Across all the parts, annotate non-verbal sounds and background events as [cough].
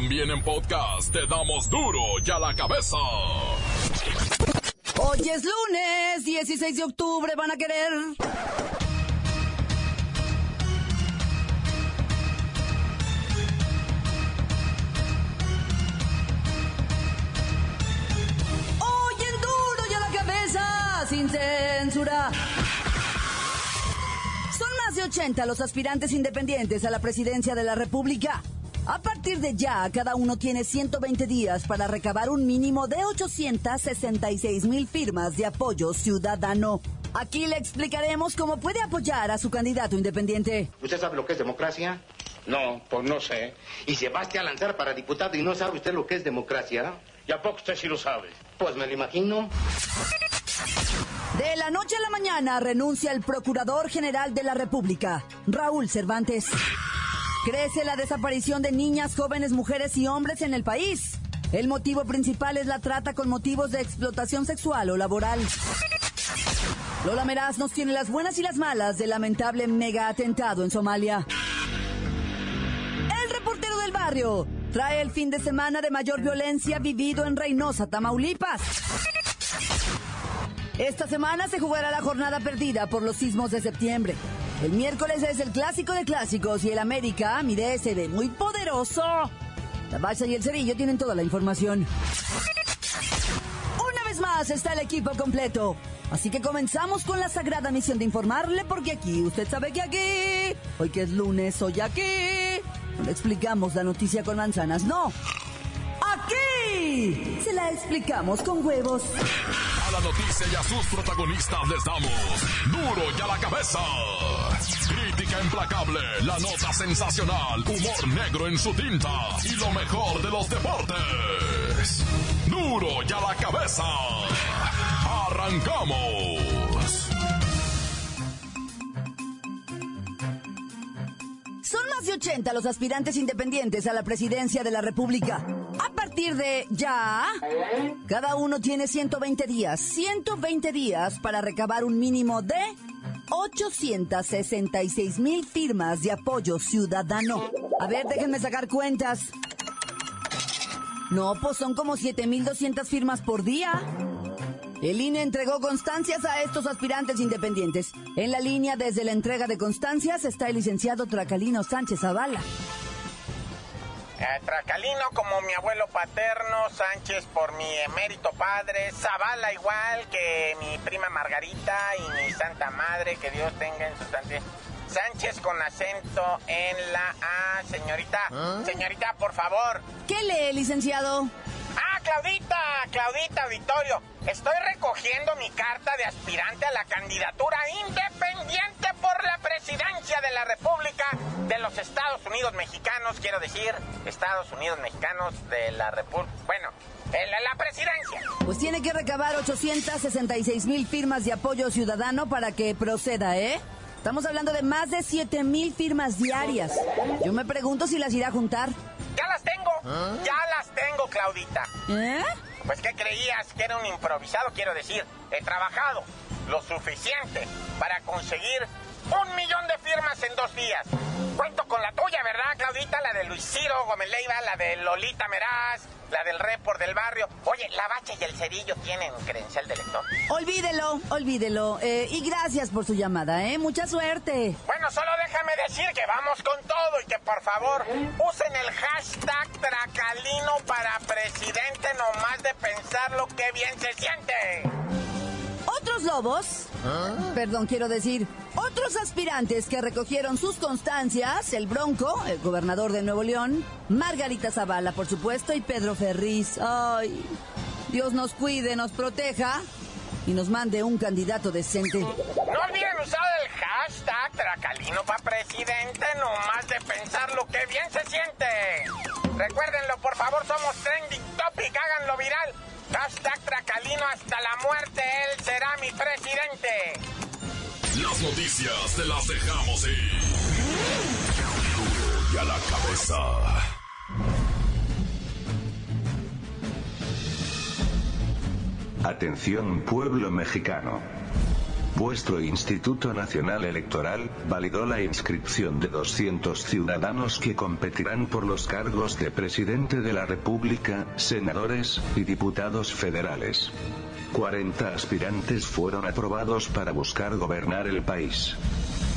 También en podcast te damos duro y a la cabeza. Hoy es lunes, 16 de octubre, van a querer. Hoy en duro y a la cabeza, sin censura. Son más de 80 los aspirantes independientes a la presidencia de la República. A partir de ya, cada uno tiene 120 días para recabar un mínimo de 866 mil firmas de apoyo ciudadano. Aquí le explicaremos cómo puede apoyar a su candidato independiente. ¿Usted sabe lo que es democracia? No, pues no sé. Y se va a lanzar para diputado y no sabe usted lo que es democracia. ¿Y a poco usted sí lo sabe? Pues me lo imagino. De la noche a la mañana renuncia el Procurador General de la República, Raúl Cervantes. Crece la desaparición de niñas, jóvenes, mujeres y hombres en el país. El motivo principal es la trata con motivos de explotación sexual o laboral. Lola Meraz nos tiene las buenas y las malas del lamentable mega atentado en Somalia. El reportero del barrio trae el fin de semana de mayor violencia vivido en Reynosa, Tamaulipas. Esta semana se jugará la jornada perdida por los sismos de septiembre. El miércoles es el clásico de clásicos y el América mide ese de muy poderoso. La Bacha y el Cerillo tienen toda la información. Una vez más está el equipo completo. Así que comenzamos con la sagrada misión de informarle porque aquí, usted sabe que aquí, hoy que es lunes, hoy aquí, no le explicamos la noticia con manzanas, no. Aquí se la explicamos con huevos. La noticia y a sus protagonistas les damos duro y a la cabeza. Crítica implacable, la nota sensacional, humor negro en su tinta y lo mejor de los deportes. Duro y a la cabeza. Arrancamos. Son más de 80 los aspirantes independientes a la presidencia de la República. Partir de ya, cada uno tiene 120 días, 120 días para recabar un mínimo de 866 mil firmas de apoyo ciudadano. A ver, déjenme sacar cuentas. No, pues son como 7.200 firmas por día. El INE entregó constancias a estos aspirantes independientes. En la línea desde la entrega de constancias está el licenciado Tracalino Sánchez Zavala. Eh, Tracalino como mi abuelo paterno, Sánchez por mi emérito padre, Zavala igual que mi prima Margarita y mi santa madre, que Dios tenga en su santidad. Sánchez con acento en la A, señorita. Señorita, por favor. ¿Qué lee, licenciado? Claudita, Claudita Auditorio. Estoy recogiendo mi carta de aspirante a la candidatura independiente por la presidencia de la República de los Estados Unidos Mexicanos, quiero decir, Estados Unidos Mexicanos de la República. Bueno, en la, la presidencia. Pues tiene que recabar 866 mil firmas de apoyo ciudadano para que proceda, ¿eh? Estamos hablando de más de 7 mil firmas diarias. Yo me pregunto si las irá a juntar. Ya las tengo, ya las tengo, Claudita. ¿Eh? Pues ¿qué creías? Que era un improvisado, quiero decir. He trabajado lo suficiente para conseguir un millón de firmas en dos días. Cuento con la tuya, ¿verdad, Claudita? La de Luis Ciro Gómez Leiva, la de Lolita Meraz, la del Report del barrio. Oye, la bacha y el cerillo tienen credencial de lector. Olvídelo, olvídelo. Eh, y gracias por su llamada, ¿eh? Mucha suerte. Bueno, solo déjame decir que vamos con todo y que por favor usen el hashtag Tracalino para presidente nomás de pensarlo que bien se siente. Otros lobos, perdón, quiero decir, otros aspirantes que recogieron sus constancias, el Bronco, el gobernador de Nuevo León, Margarita Zavala, por supuesto, y Pedro Ferriz. Ay, Dios nos cuide, nos proteja y nos mande un candidato decente. No olviden usar el hashtag Tracalino para presidente nomás de pensar lo que bien se siente. Recuérdenlo, por favor, somos trending topic, háganlo viral. Hashtag Tracalino hasta la muerte, él será mi presidente. Las noticias te las dejamos ir. Y a la cabeza. Atención pueblo mexicano. Vuestro Instituto Nacional Electoral validó la inscripción de 200 ciudadanos que competirán por los cargos de presidente de la República, senadores y diputados federales. 40 aspirantes fueron aprobados para buscar gobernar el país.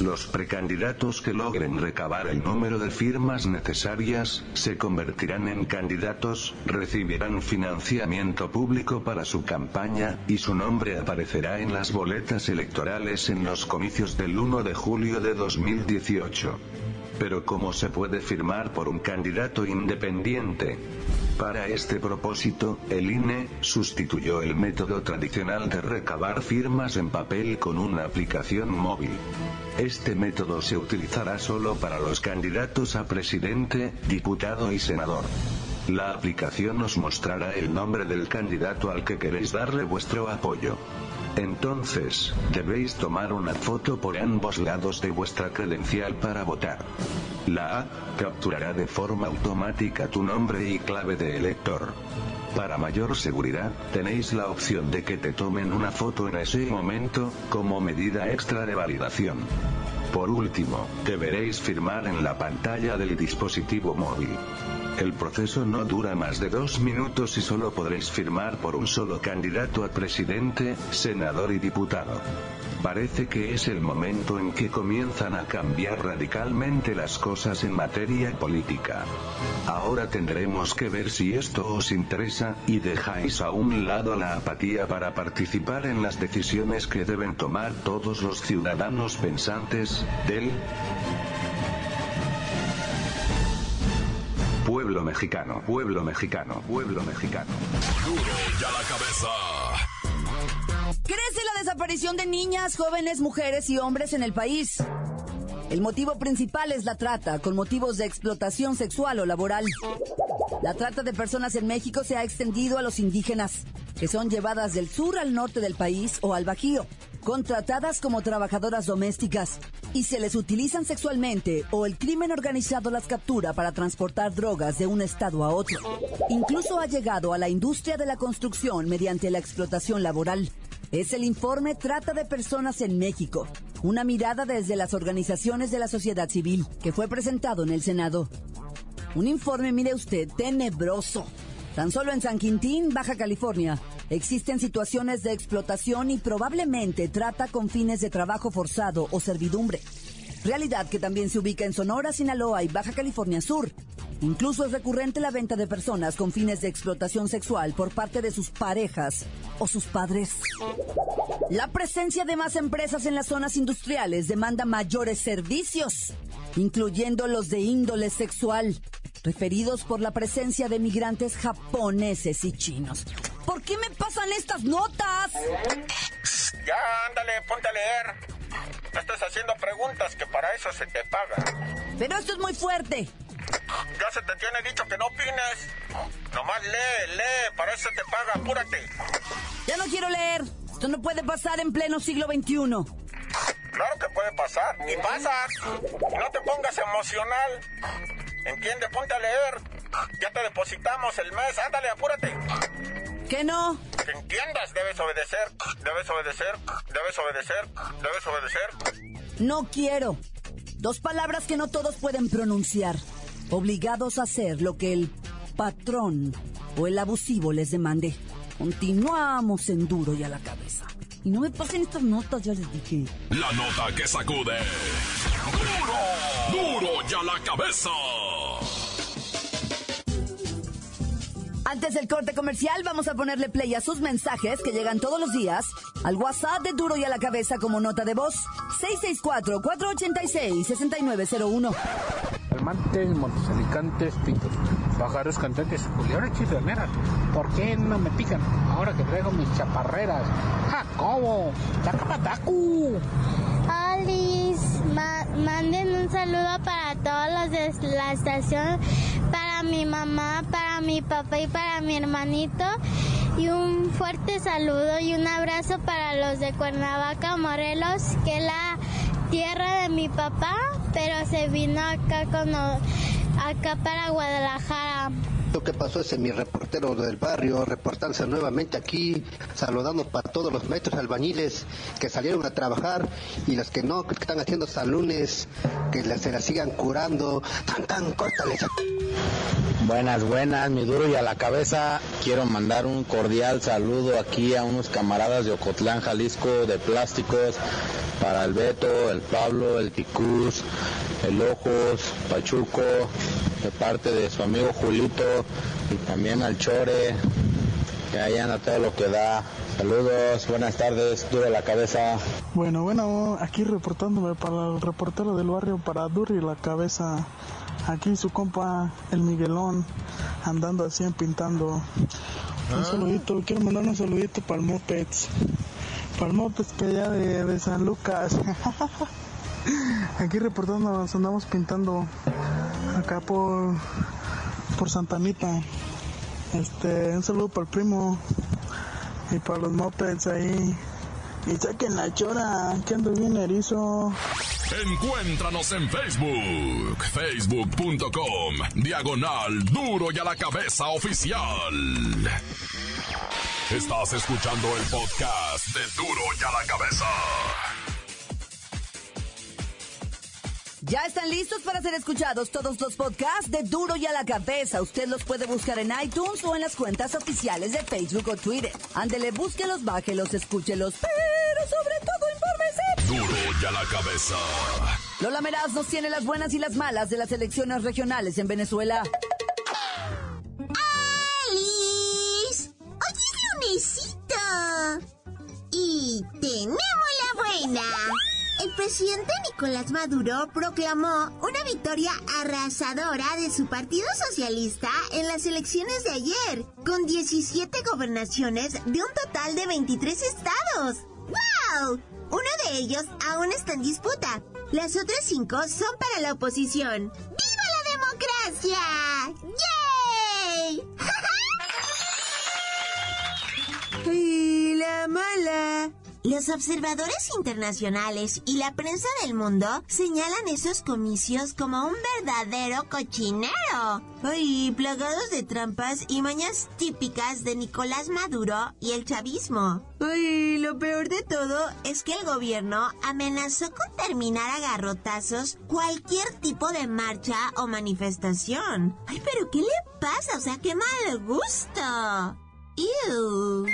Los precandidatos que logren recabar el número de firmas necesarias, se convertirán en candidatos, recibirán financiamiento público para su campaña, y su nombre aparecerá en las boletas electorales en los comicios del 1 de julio de 2018. Pero ¿cómo se puede firmar por un candidato independiente? Para este propósito, el INE sustituyó el método tradicional de recabar firmas en papel con una aplicación móvil. Este método se utilizará solo para los candidatos a presidente, diputado y senador. La aplicación os mostrará el nombre del candidato al que queréis darle vuestro apoyo. Entonces, debéis tomar una foto por ambos lados de vuestra credencial para votar. La A capturará de forma automática tu nombre y clave de elector. Para mayor seguridad, tenéis la opción de que te tomen una foto en ese momento, como medida extra de validación. Por último, deberéis firmar en la pantalla del dispositivo móvil. El proceso no dura más de dos minutos y solo podréis firmar por un solo candidato a presidente, senador y diputado. Parece que es el momento en que comienzan a cambiar radicalmente las cosas en materia política. Ahora tendremos que ver si esto os interesa, y dejáis a un lado la apatía para participar en las decisiones que deben tomar todos los ciudadanos pensantes, del Pueblo mexicano, pueblo mexicano, pueblo mexicano. Duro ya la cabeza. Crece la desaparición de niñas, jóvenes, mujeres y hombres en el país. El motivo principal es la trata, con motivos de explotación sexual o laboral. La trata de personas en México se ha extendido a los indígenas, que son llevadas del sur al norte del país o al Bajío, contratadas como trabajadoras domésticas, y se les utilizan sexualmente o el crimen organizado las captura para transportar drogas de un estado a otro. Incluso ha llegado a la industria de la construcción mediante la explotación laboral. Es el informe Trata de Personas en México, una mirada desde las organizaciones de la sociedad civil, que fue presentado en el Senado. Un informe, mire usted, tenebroso. Tan solo en San Quintín, Baja California, existen situaciones de explotación y probablemente trata con fines de trabajo forzado o servidumbre. Realidad que también se ubica en Sonora, Sinaloa y Baja California Sur. Incluso es recurrente la venta de personas con fines de explotación sexual por parte de sus parejas o sus padres. La presencia de más empresas en las zonas industriales demanda mayores servicios, incluyendo los de índole sexual, referidos por la presencia de migrantes japoneses y chinos. ¿Por qué me pasan estas notas? Ya, ándale, ponte a leer. Estás haciendo preguntas que para eso se te paga. Pero esto es muy fuerte. Ya se te tiene dicho que no opines. Nomás lee, lee, para eso te paga, apúrate. Ya no quiero leer. Esto no puede pasar en pleno siglo XXI. Claro que puede pasar, y pasa. No te pongas emocional. Entiende, ponte a leer. Ya te depositamos el mes, ándale, apúrate. ¿Qué no? Que entiendas, debes obedecer, debes obedecer, debes obedecer, debes obedecer. No quiero. Dos palabras que no todos pueden pronunciar. Obligados a hacer lo que el patrón o el abusivo les demande. Continuamos en duro y a la cabeza. Y no me pasen estas notas, ya les dije. La nota que sacude. Duro, duro ya la cabeza. Antes del corte comercial, vamos a ponerle play a sus mensajes que llegan todos los días al WhatsApp de Duro y a la Cabeza como nota de voz 664-486-6901. Almantes, Montes Alicantes, Pitos, pájaros cantantes, culebras chisloneras. ¿Por qué no me pican ahora que traigo mis chaparreras? ¡Jacobo! ¡Tacapatacu! Alice, ma- manden un saludo para todos los de la estación, para mi mamá, para mi papá y para mi hermanito. Y un fuerte saludo y un abrazo para los de Cuernavaca, Morelos, que es la tierra de mi papá, pero se vino acá, con, acá para Guadalajara. Lo que pasó es mi reportero del barrio, reportándose nuevamente aquí, saludando para todos los maestros albañiles que salieron a trabajar y los que no, que están haciendo salones, que se la sigan curando. Tan, tan, córtales. Buenas, buenas, mi duro y a la cabeza. Quiero mandar un cordial saludo aquí a unos camaradas de Ocotlán, Jalisco, de plásticos, para el Beto, el Pablo, el Ticuz, el Ojos, Pachuco, de parte de su amigo Julito y también al Chore, que ahí anda todo lo que da. Saludos, buenas tardes, duro la cabeza. Bueno, bueno, aquí reportándome para el reportero del barrio, para Duro y la cabeza. Aquí su compa, el Miguelón, andando así pintando. Un saludito, quiero mandar un saludito para el Mopeds. Para el Mopeds que allá de San Lucas. [laughs] Aquí reportando, andamos pintando acá por por Santa Anita. Este, un saludo para el primo y para los mopeds ahí. Y saquen la chora, que ando bien erizo. Encuéntranos en Facebook, facebook.com, diagonal duro y a la cabeza oficial. Estás escuchando el podcast de duro y a la cabeza. Ya están listos para ser escuchados todos los podcasts de Duro y a la Cabeza. Usted los puede buscar en iTunes o en las cuentas oficiales de Facebook o Twitter. Ándele, búsquelos, bájelos, escúchelos, pero sobre todo infórmese. Duro y a la cabeza. Lola Meraz nos tiene las buenas y las malas de las elecciones regionales en Venezuela. ¡Alice! ¡Hoy es lunesito! Y tenemos la buena. El presidente Nicolás Maduro proclamó una victoria arrasadora de su Partido Socialista en las elecciones de ayer, con 17 gobernaciones de un total de 23 estados. ¡Wow! Uno de ellos aún está en disputa. Las otras cinco son para la oposición. ¡Viva la democracia! ¡Yay! [laughs] ¡Y la mala! Los observadores internacionales y la prensa del mundo señalan esos comicios como un verdadero cochinero. Ay, plagados de trampas y mañas típicas de Nicolás Maduro y el chavismo. Ay, lo peor de todo es que el gobierno amenazó con terminar a garrotazos cualquier tipo de marcha o manifestación. Ay, pero ¿qué le pasa? O sea, qué mal gusto. Ew.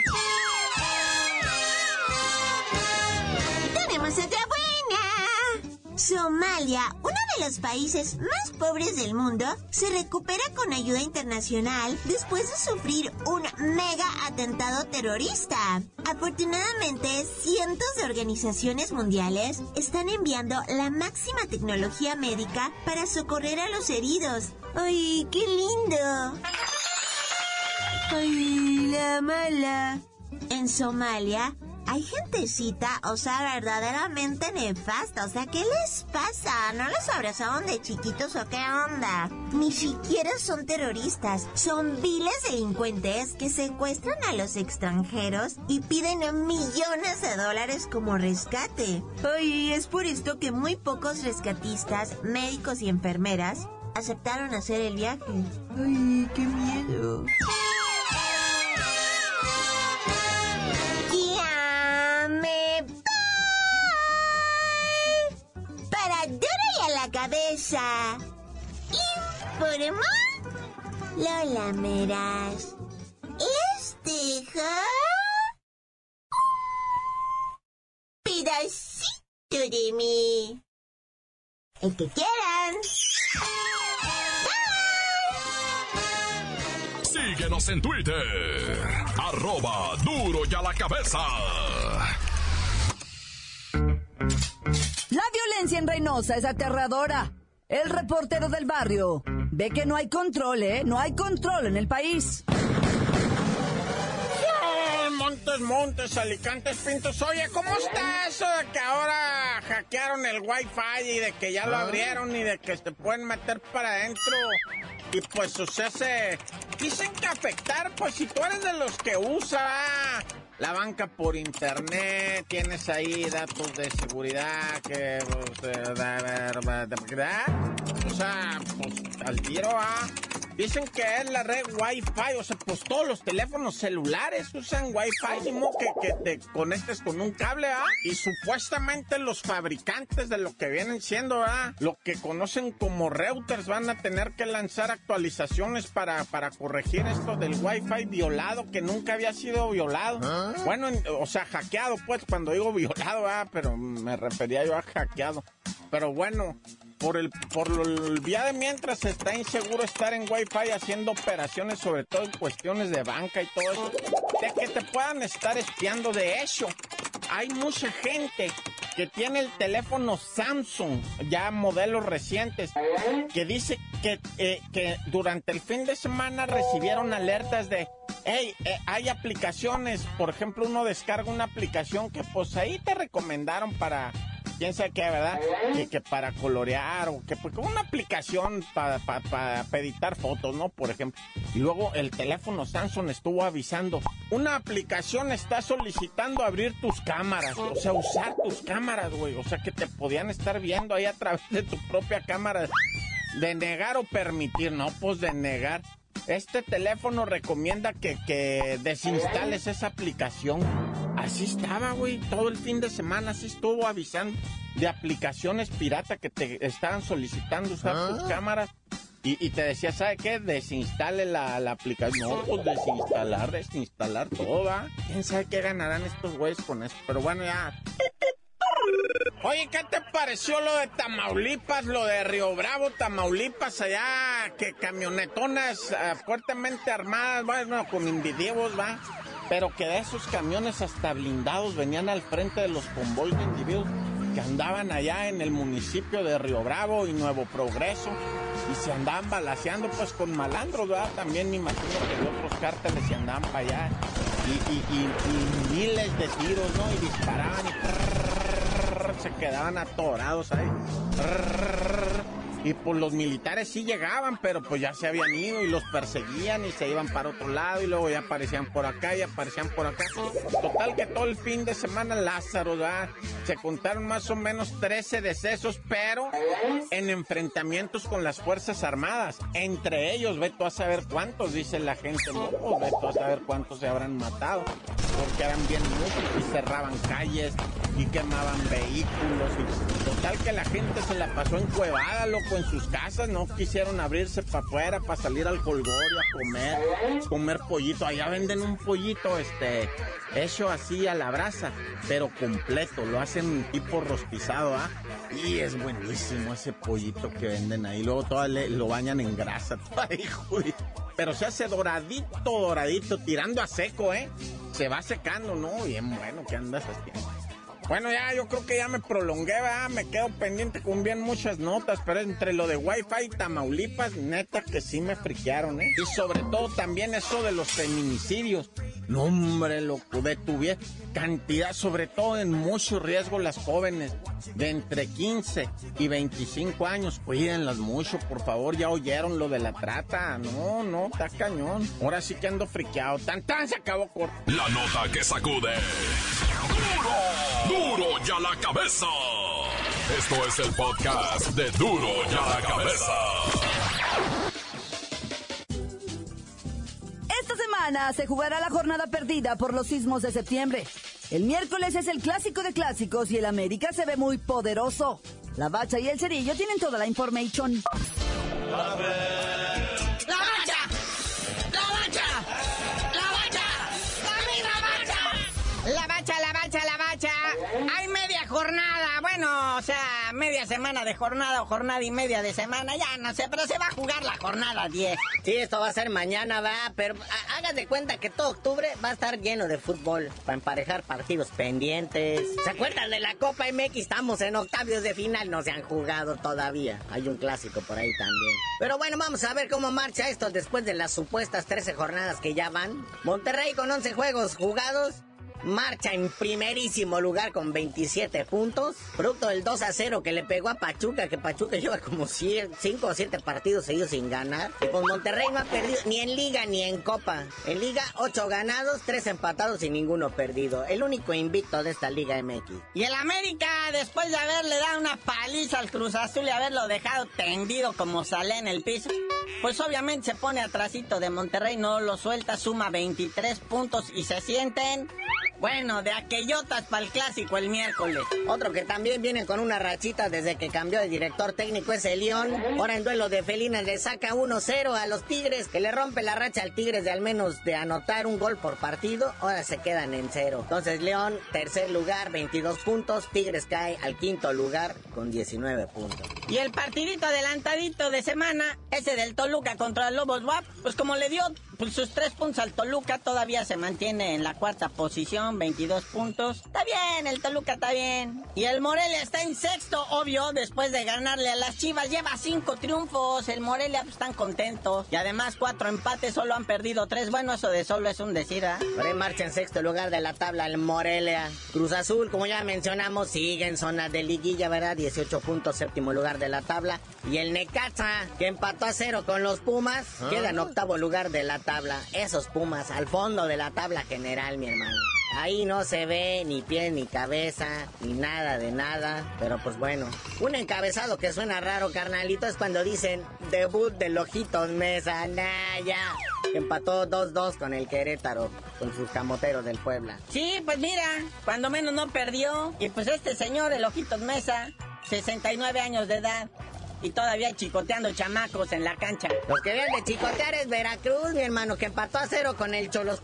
Somalia, uno de los países más pobres del mundo, se recupera con ayuda internacional después de sufrir un mega atentado terrorista. Afortunadamente, cientos de organizaciones mundiales están enviando la máxima tecnología médica para socorrer a los heridos. ¡Ay, qué lindo! ¡Ay, la mala! En Somalia, hay gentecita, o sea, verdaderamente nefasta. O sea, ¿qué les pasa? ¿No los abrazaron de chiquitos o qué onda? Ni siquiera son terroristas. Son viles delincuentes que secuestran a los extranjeros y piden millones de dólares como rescate. Ay, es por esto que muy pocos rescatistas, médicos y enfermeras aceptaron hacer el viaje. Ay, qué miedo. Cabeza. Informó Lola Meras. Dejo pedacito de mí. El que quieran. Síguenos en Twitter. Arroba duro y a la cabeza. La violencia en Reynosa es aterradora. El reportero del barrio ve que no hay control, ¿eh? No hay control en el país. Montes, Montes, Alicantes, Pintos. Oye, ¿cómo está eso de que ahora hackearon el Wi-Fi y de que ya lo abrieron y de que se pueden meter para adentro? Y pues sucede, dicen que afectar, pues si tú eres de los que usa la banca por internet, tienes ahí datos de seguridad que... pues, da- da- da- o sea, pues al tiro, ah. Dicen que es la red Wi-Fi, o sea, pues todos los teléfonos celulares usan Wi-Fi, mismo que, que te conectes con un cable, ¿ah? Y supuestamente los fabricantes de lo que vienen siendo, ¿ah? Lo que conocen como routers van a tener que lanzar actualizaciones para, para corregir esto del Wi-Fi violado, que nunca había sido violado. Bueno, o sea, hackeado, pues, cuando digo violado, ¿ah? Pero me refería yo a hackeado. Pero bueno, por el por el día de mientras está inseguro estar en Wi-Fi haciendo operaciones, sobre todo en cuestiones de banca y todo eso, de que te puedan estar espiando. De hecho, hay mucha gente que tiene el teléfono Samsung, ya modelos recientes, que dice que, eh, que durante el fin de semana recibieron alertas de, hey, eh, hay aplicaciones, por ejemplo, uno descarga una aplicación que pues ahí te recomendaron para quién sabe qué, ¿verdad? Que, para colorear o que como una aplicación para para editar fotos, ¿no? Por ejemplo. Y luego el teléfono Samsung estuvo avisando, una aplicación está solicitando abrir tus cámaras, o sea, usar tus cámaras, güey. O sea, que te podían estar viendo ahí a través de tu propia cámara. De negar o permitir, no, pues de negar. Este teléfono recomienda que, que desinstales esa aplicación. Así estaba, güey. Todo el fin de semana así estuvo avisando de aplicaciones pirata que te estaban solicitando usar tus cámaras. Y, y te decía, ¿sabe qué? Desinstale la, la aplicación. No, pues desinstalar, desinstalar todo, ¿va? ¿Quién sabe qué ganarán estos güeyes con eso? Pero bueno, ya. Oye, ¿qué te pareció lo de Tamaulipas, lo de Río Bravo, Tamaulipas, allá, que camionetonas eh, fuertemente armadas, bueno, con individuos, va? Pero que de esos camiones hasta blindados venían al frente de los convoyes de individuos que andaban allá en el municipio de Río Bravo y Nuevo Progreso y se andaban balaseando pues con malandros, ¿verdad? También me imagino que de otros cárteles se andaban para allá y, y- miles de tiros, ¿no? Y disparaban y se quedaban atorados ahí. Y pues los militares sí llegaban, pero pues ya se habían ido y los perseguían y se iban para otro lado y luego ya aparecían por acá y aparecían por acá. Total que todo el fin de semana Lázaro, ¿verdad? Se contaron más o menos 13 decesos, pero en enfrentamientos con las Fuerzas Armadas. Entre ellos, ve tú a saber cuántos, dice la gente, no, pues tú a saber cuántos se habrán matado. Porque eran bien muchos y cerraban calles y quemaban vehículos. Total que la gente se la pasó encuevada, loco, en sus casas. No quisieron abrirse para afuera, para salir al colgorio a comer, comer pollito. Allá venden un pollito, este, hecho así a la brasa, pero completo. Lo hacen tipo rostizado, ¿ah? Y es buenísimo ese pollito que venden ahí. Luego todo lo bañan en grasa. [laughs] Pero se hace doradito, doradito, tirando a seco, ¿eh? Se va secando, ¿no? Bien bueno, ¿qué andas haciendo? Bueno, ya yo creo que ya me prolongué, ¿verdad? Me quedo pendiente con bien muchas notas, pero entre lo de Wi-Fi y Tamaulipas, neta que sí me friquearon, ¿eh? Y sobre todo también eso de los feminicidios. No, hombre, loco, detuvieron cantidad, sobre todo en mucho riesgo las jóvenes de entre 15 y 25 años. Cuídenlas mucho, por favor, ya oyeron lo de la trata. No, no, está cañón. Ahora sí que ando friqueado. Tan, tan, se acabó corto. La nota que sacude. ¡Duro! ¡Duro ya la cabeza! Esto es el podcast de Duro ya la cabeza. Esta semana se jugará la jornada perdida por los sismos de septiembre. El miércoles es el clásico de clásicos y el América se ve muy poderoso. La Bacha y el Cerillo tienen toda la information. ¡La media semana de jornada o jornada y media de semana. Ya no sé, pero se va a jugar la jornada 10. Sí, esto va a ser mañana, va, pero ha- hagan de cuenta que todo octubre va a estar lleno de fútbol para emparejar partidos pendientes. ¿Se acuerdan de la Copa MX? Estamos en octavios de final, no se han jugado todavía. Hay un clásico por ahí también. Pero bueno, vamos a ver cómo marcha esto después de las supuestas 13 jornadas que ya van. Monterrey con 11 juegos jugados. Marcha en primerísimo lugar con 27 puntos, producto del 2 a 0 que le pegó a Pachuca, que Pachuca [laughs] lleva como 5 o 7 partidos seguidos sin ganar. Y con Monterrey no ha perdido ni en liga ni en copa. En liga 8 ganados, 3 empatados y ninguno perdido. El único invicto de esta Liga MX. Y el América, después de haberle dado una paliza al Cruz Azul y haberlo dejado tendido como sale en el piso, pues obviamente se pone atrasito de Monterrey, no lo suelta, suma 23 puntos y se sienten bueno, de aquellotas para el clásico el miércoles. Otro que también viene con una rachita desde que cambió de director técnico es el León. Ahora en duelo de felinas le saca 1-0 a los Tigres, que le rompe la racha al Tigres de al menos de anotar un gol por partido. Ahora se quedan en cero. Entonces León, tercer lugar, 22 puntos. Tigres cae al quinto lugar con 19 puntos. Y el partidito adelantadito de semana, ese del Toluca contra el Lobos WAP, pues como le dio pues, sus tres puntos al Toluca, todavía se mantiene en la cuarta posición 22 puntos. Está bien, el Toluca está bien. Y el Morelia está en sexto, obvio, después de ganarle a las Chivas. Lleva cinco triunfos. El Morelia pues, están contentos. Y además cuatro empates, solo han perdido tres. Bueno, eso de solo es un decir, ¿ah? En marcha en sexto lugar de la tabla el Morelia. Cruz Azul, como ya mencionamos, sigue en zona de liguilla, ¿verdad? 18 puntos, séptimo lugar de la tabla. Y el Necaxa, que empató a cero con los Pumas, ah. queda en octavo lugar de la tabla. Esos Pumas al fondo de la tabla general, mi hermano. Ahí no se ve ni pie ni cabeza, ni nada de nada. Pero pues bueno, un encabezado que suena raro, carnalito, es cuando dicen debut del Ojitos Mesa. Nah, ya. Empató 2-2 con el Querétaro, con sus camoteros del Puebla. Sí, pues mira, cuando menos no perdió. Y pues este señor, el Ojitos Mesa, 69 años de edad y todavía chicoteando chamacos en la cancha. Los que vienen de chicotear es Veracruz, mi hermano, que empató a cero con el Cholos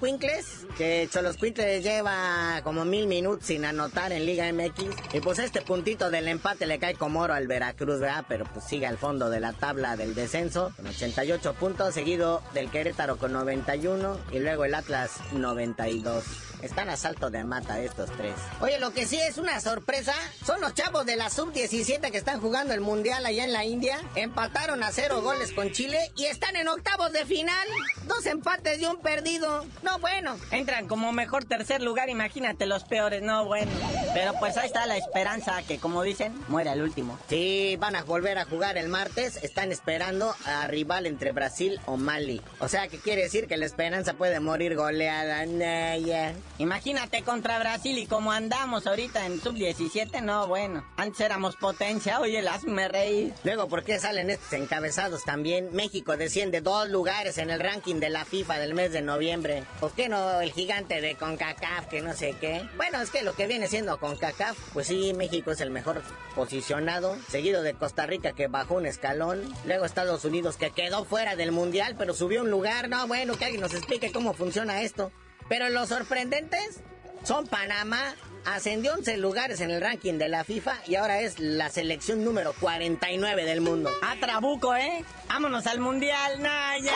que Cholos lleva como mil minutos sin anotar en Liga MX. Y pues este puntito del empate le cae como oro al Veracruz, ¿verdad? Pero pues sigue al fondo de la tabla del descenso, con 88 puntos, seguido del Querétaro con 91 y luego el Atlas 92. Están a salto de mata estos tres. Oye, lo que sí es una sorpresa son los chavos de la sub-17 que están jugando el mundial allá en la India. Empataron a cero goles con Chile y están en octavos de final. Dos empates y un perdido. No, bueno. Entran como mejor tercer lugar, imagínate los peores. No, bueno. Pero pues ahí está la esperanza que, como dicen, muere el último. Sí, van a volver a jugar el martes. Están esperando a rival entre Brasil o Mali. O sea, que quiere decir que la esperanza puede morir goleada. Naya. Imagínate contra Brasil y como andamos ahorita en sub-17, no, bueno. Antes éramos potencia, oye, las me reí. Luego, ¿por qué salen estos encabezados también? México desciende dos lugares en el ranking de la FIFA del mes de noviembre. ¿Por qué no el gigante de CONCACAF, que no sé qué? Bueno, es que lo que viene siendo CONCACAF, pues sí, México es el mejor posicionado, seguido de Costa Rica que bajó un escalón, luego Estados Unidos que quedó fuera del Mundial, pero subió un lugar. No, bueno, que alguien nos explique cómo funciona esto. Pero los sorprendentes son Panamá, ascendió 11 lugares en el ranking de la FIFA y ahora es la selección número 49 del mundo. A Trabuco, ¿eh? Vámonos al Mundial, Naya.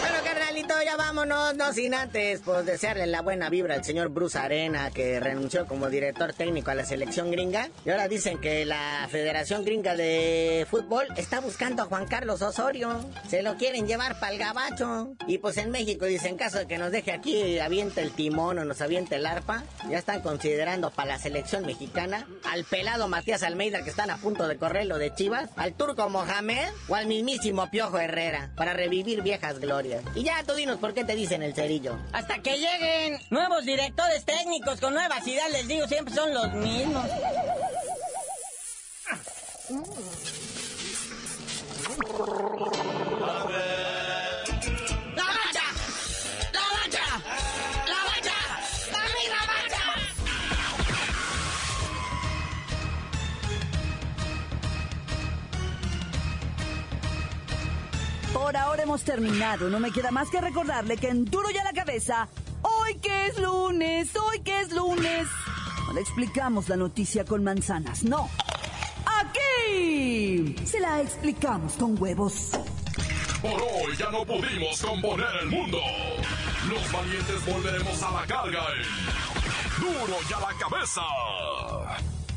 Bueno, carnalito, ya vámonos, no sin antes, pues desearle la buena vibra al señor Bruce Arena, que renunció como director técnico a la selección gringa. Y ahora dicen que la Federación Gringa de Fútbol está buscando a Juan Carlos Osorio. Se lo quieren llevar para el gabacho. Y pues en México dicen, caso de que nos deje aquí, aviente el timón o nos aviente el arpa, ya están considerando para la selección mexicana al pelado Matías Almeida, que están a punto de correr lo de Chivas, al turco Mohamed o al mismísimo Piojo Herrera, para revivir viejas glorias. Y ya tú dinos por qué te dicen el cerillo. Hasta que lleguen nuevos directores técnicos con nuevas ideas, les digo, siempre son los mismos. Por ahora hemos terminado. No me queda más que recordarle que en duro ya la cabeza, hoy que es lunes, hoy que es lunes. No le explicamos la noticia con manzanas, no. Aquí se la explicamos con huevos. Por hoy ya no pudimos componer el mundo. Los valientes volveremos a la carga. Duro ya la cabeza.